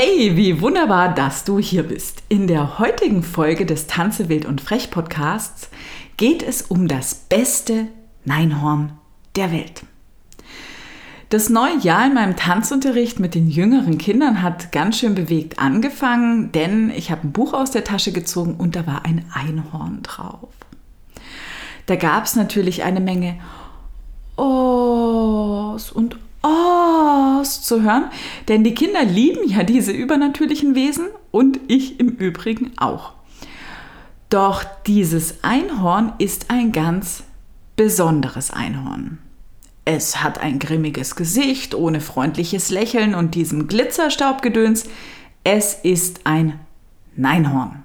Hey, wie wunderbar, dass du hier bist. In der heutigen Folge des Tanze wild und frech Podcasts geht es um das beste Neinhorn der Welt. Das neue Jahr in meinem Tanzunterricht mit den jüngeren Kindern hat ganz schön bewegt angefangen, denn ich habe ein Buch aus der Tasche gezogen und da war ein Einhorn drauf. Da gab es natürlich eine Menge Ohs und Ohs zu hören, denn die Kinder lieben ja diese übernatürlichen Wesen und ich im Übrigen auch. Doch dieses Einhorn ist ein ganz besonderes Einhorn. Es hat ein grimmiges Gesicht ohne freundliches Lächeln und diesem Glitzerstaubgedöns. Es ist ein Neinhorn.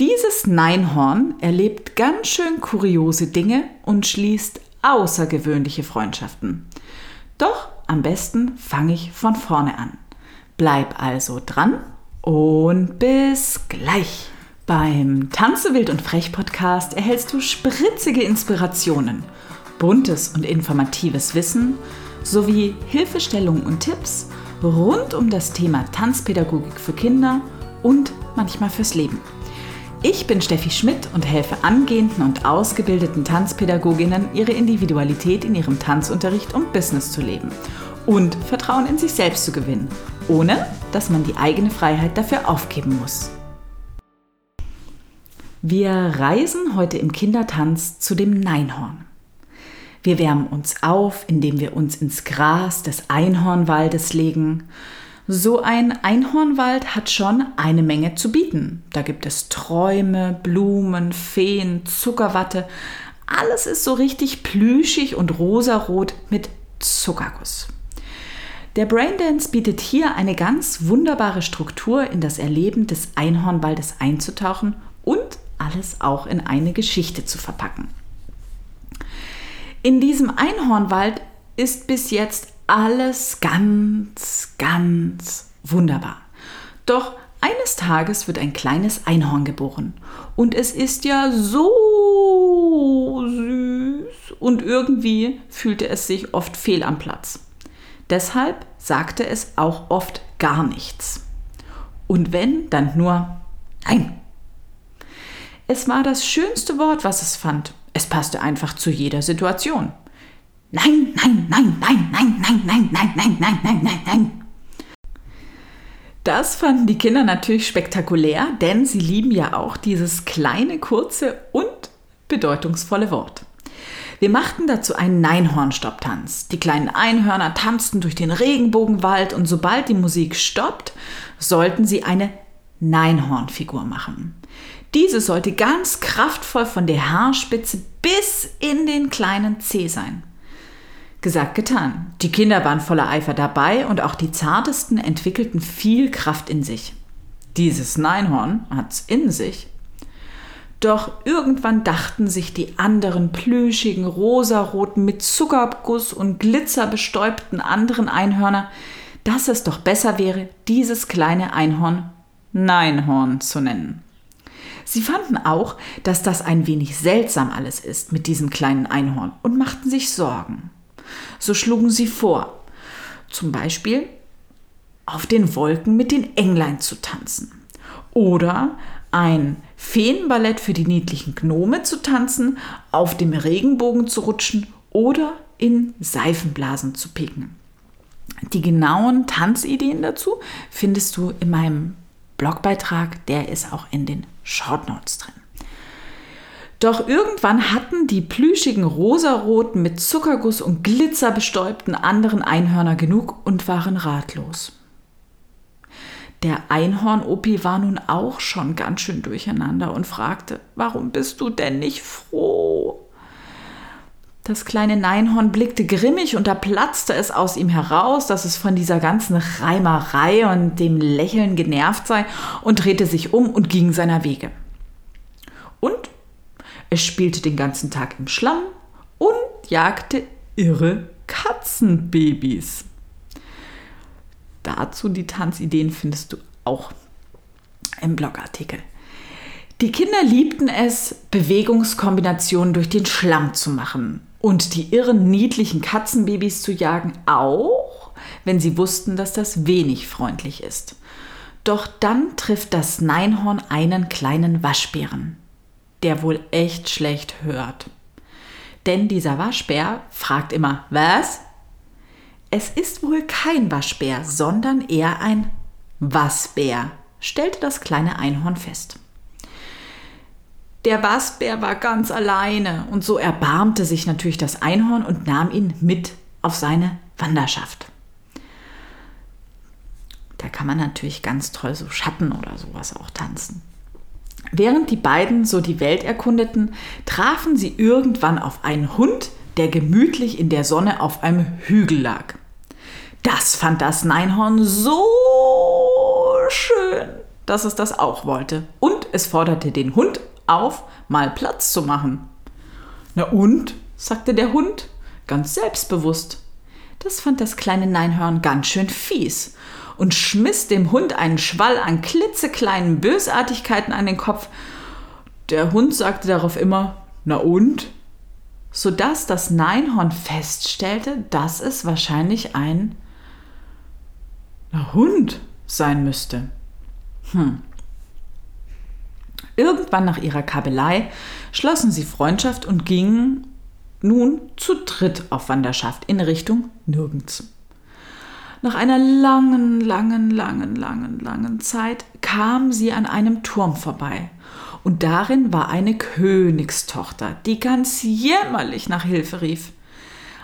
Dieses Neinhorn erlebt ganz schön kuriose Dinge und schließt außergewöhnliche Freundschaften. Doch am besten fange ich von vorne an. Bleib also dran und bis gleich. Beim Tanze wild und frech Podcast erhältst du spritzige Inspirationen, buntes und informatives Wissen sowie Hilfestellungen und Tipps rund um das Thema Tanzpädagogik für Kinder und manchmal fürs Leben. Ich bin Steffi Schmidt und helfe angehenden und ausgebildeten Tanzpädagoginnen, ihre Individualität in ihrem Tanzunterricht und Business zu leben und Vertrauen in sich selbst zu gewinnen, ohne dass man die eigene Freiheit dafür aufgeben muss. Wir reisen heute im Kindertanz zu dem Neinhorn. Wir wärmen uns auf, indem wir uns ins Gras des Einhornwaldes legen so ein Einhornwald hat schon eine Menge zu bieten. Da gibt es Träume, Blumen, Feen, Zuckerwatte. Alles ist so richtig plüschig und rosarot mit Zuckerguss. Der Braindance bietet hier eine ganz wunderbare Struktur, in das Erleben des Einhornwaldes einzutauchen und alles auch in eine Geschichte zu verpacken. In diesem Einhornwald ist bis jetzt alles ganz, ganz wunderbar. Doch eines Tages wird ein kleines Einhorn geboren. Und es ist ja so süß. Und irgendwie fühlte es sich oft fehl am Platz. Deshalb sagte es auch oft gar nichts. Und wenn, dann nur Nein. Es war das schönste Wort, was es fand. Es passte einfach zu jeder Situation. Nein, nein, nein, nein, nein, nein, nein, nein, nein, nein, nein, nein, nein. Das fanden die Kinder natürlich spektakulär, denn sie lieben ja auch dieses kleine, kurze und bedeutungsvolle Wort. Wir machten dazu einen Neinhornstopptanz. Die kleinen Einhörner tanzten durch den Regenbogenwald und sobald die Musik stoppt, sollten sie eine Neinhornfigur machen. Diese sollte ganz kraftvoll von der Haarspitze bis in den kleinen Zeh sein. Gesagt, getan. Die Kinder waren voller Eifer dabei und auch die Zartesten entwickelten viel Kraft in sich. Dieses Neinhorn hat's in sich. Doch irgendwann dachten sich die anderen plüschigen, rosaroten, mit Zuckerguss und Glitzer bestäubten anderen Einhörner, dass es doch besser wäre, dieses kleine Einhorn Neinhorn zu nennen. Sie fanden auch, dass das ein wenig seltsam alles ist mit diesem kleinen Einhorn und machten sich Sorgen. So schlugen sie vor, zum Beispiel auf den Wolken mit den Englein zu tanzen oder ein Feenballett für die niedlichen Gnome zu tanzen, auf dem Regenbogen zu rutschen oder in Seifenblasen zu picken. Die genauen Tanzideen dazu findest du in meinem Blogbeitrag, der ist auch in den Shortnotes drin. Doch irgendwann hatten die plüschigen rosaroten, mit Zuckerguss und Glitzer bestäubten anderen Einhörner genug und waren ratlos. Der Einhorn-Opi war nun auch schon ganz schön durcheinander und fragte, warum bist du denn nicht froh? Das kleine Neinhorn blickte grimmig und da platzte es aus ihm heraus, dass es von dieser ganzen Reimerei und dem Lächeln genervt sei und drehte sich um und ging seiner Wege. Und es spielte den ganzen Tag im Schlamm und jagte irre Katzenbabys. Dazu die Tanzideen findest du auch im Blogartikel. Die Kinder liebten es, Bewegungskombinationen durch den Schlamm zu machen und die irren niedlichen Katzenbabys zu jagen, auch wenn sie wussten, dass das wenig freundlich ist. Doch dann trifft das Neinhorn einen kleinen Waschbären, der wohl echt schlecht hört. Denn dieser Waschbär fragt immer, was? Es ist wohl kein Waschbär, sondern eher ein Wasbär, stellte das kleine Einhorn fest. Der Wasbär war ganz alleine und so erbarmte sich natürlich das Einhorn und nahm ihn mit auf seine Wanderschaft. Da kann man natürlich ganz toll so Schatten oder sowas auch tanzen. Während die beiden so die Welt erkundeten, trafen sie irgendwann auf einen Hund, der gemütlich in der Sonne auf einem Hügel lag. Das fand das Neinhorn so schön, dass es das auch wollte. Und es forderte den Hund auf, mal Platz zu machen. Na und? sagte der Hund, ganz selbstbewusst. Das fand das kleine Neinhorn ganz schön fies und schmiss dem Hund einen Schwall an klitzekleinen Bösartigkeiten an den Kopf. Der Hund sagte darauf immer, na und? Sodass das Neinhorn feststellte, dass es wahrscheinlich ein Hund sein müsste. Hm. Irgendwann nach ihrer Kabelei schlossen sie Freundschaft und gingen nun zu dritt auf Wanderschaft in Richtung Nirgends. Nach einer langen, langen, langen, langen, langen Zeit kam sie an einem Turm vorbei. Und darin war eine Königstochter, die ganz jämmerlich nach Hilfe rief.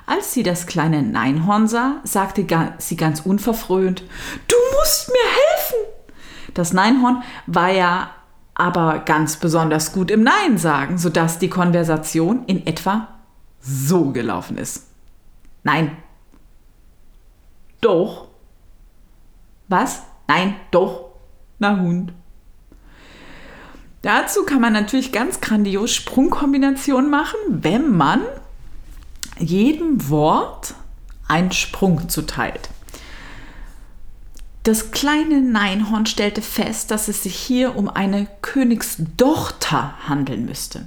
Als sie das kleine Neinhorn sah, sagte sie ganz unverfröhnt, Du musst mir helfen! Das Neinhorn war ja aber ganz besonders gut im Nein sagen, sodass die Konversation in etwa so gelaufen ist. Nein, doch. Was? Nein, doch. Na Hund. Dazu kann man natürlich ganz grandios Sprungkombinationen machen, wenn man jedem Wort einen Sprung zuteilt. Das kleine Neinhorn stellte fest, dass es sich hier um eine Königstochter handeln müsste.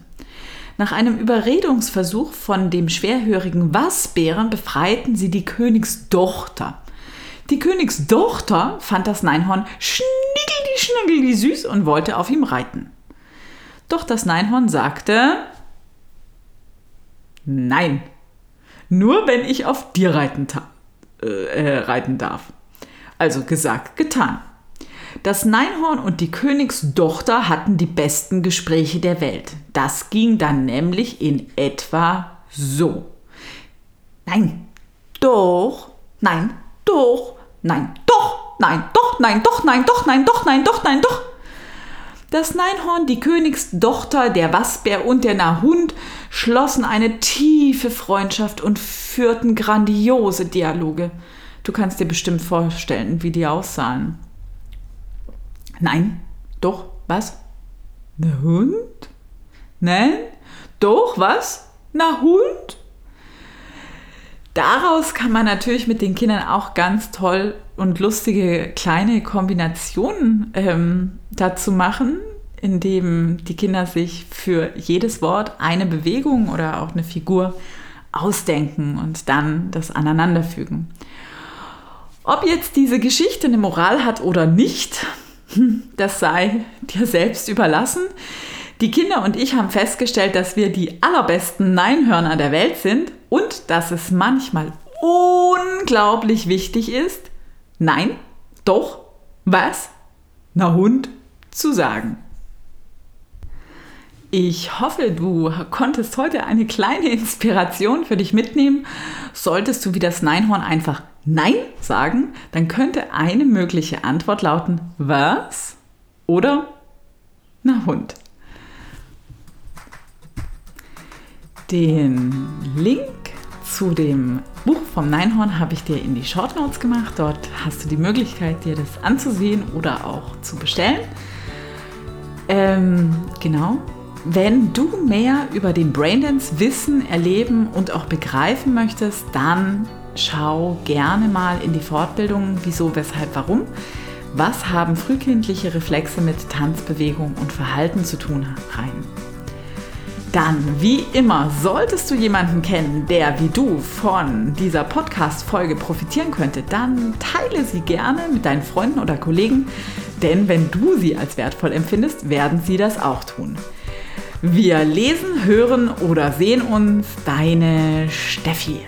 Nach einem Überredungsversuch von dem schwerhörigen Wasbären befreiten sie die Königstochter. Die Königstochter fand das Neinhorn schniggeli schnaggeli süß und wollte auf ihm reiten. Doch das Neinhorn sagte, nein, nur wenn ich auf dir reiten, äh, äh, reiten darf. Also gesagt, getan. Das Neinhorn und die Königstochter hatten die besten Gespräche der Welt. Das ging dann nämlich in etwa so. Nein, doch, nein, doch, nein, doch, nein, doch, nein, doch, nein, doch, nein, doch, nein, doch, nein, doch. Das Neinhorn, die Königstochter, der Wasbär und der Nahhund schlossen eine tiefe Freundschaft und führten grandiose Dialoge. Du kannst dir bestimmt vorstellen, wie die aussahen. Nein, doch, was? Na Hund? Nein, doch, was? Na Hund? Daraus kann man natürlich mit den Kindern auch ganz toll und lustige kleine Kombinationen ähm, dazu machen, indem die Kinder sich für jedes Wort eine Bewegung oder auch eine Figur ausdenken und dann das aneinanderfügen. Ob jetzt diese Geschichte eine Moral hat oder nicht, das sei dir selbst überlassen. Die Kinder und ich haben festgestellt, dass wir die allerbesten Neinhörner der Welt sind und dass es manchmal unglaublich wichtig ist, nein, doch, was, na Hund, zu sagen. Ich hoffe, du konntest heute eine kleine Inspiration für dich mitnehmen. Solltest du wie das Neinhorn einfach Nein sagen, dann könnte eine mögliche Antwort lauten, was? Oder na Hund. Den Link zu dem Buch vom Neinhorn habe ich dir in die Short Notes gemacht. Dort hast du die Möglichkeit, dir das anzusehen oder auch zu bestellen. Ähm, genau. Wenn du mehr über den Braindance wissen, erleben und auch begreifen möchtest, dann schau gerne mal in die Fortbildung Wieso, Weshalb, Warum. Was haben frühkindliche Reflexe mit Tanzbewegung und Verhalten zu tun rein? Dann, wie immer, solltest du jemanden kennen, der wie du von dieser Podcast-Folge profitieren könnte, dann teile sie gerne mit deinen Freunden oder Kollegen, denn wenn du sie als wertvoll empfindest, werden sie das auch tun. Wir lesen, hören oder sehen uns, deine Steffi.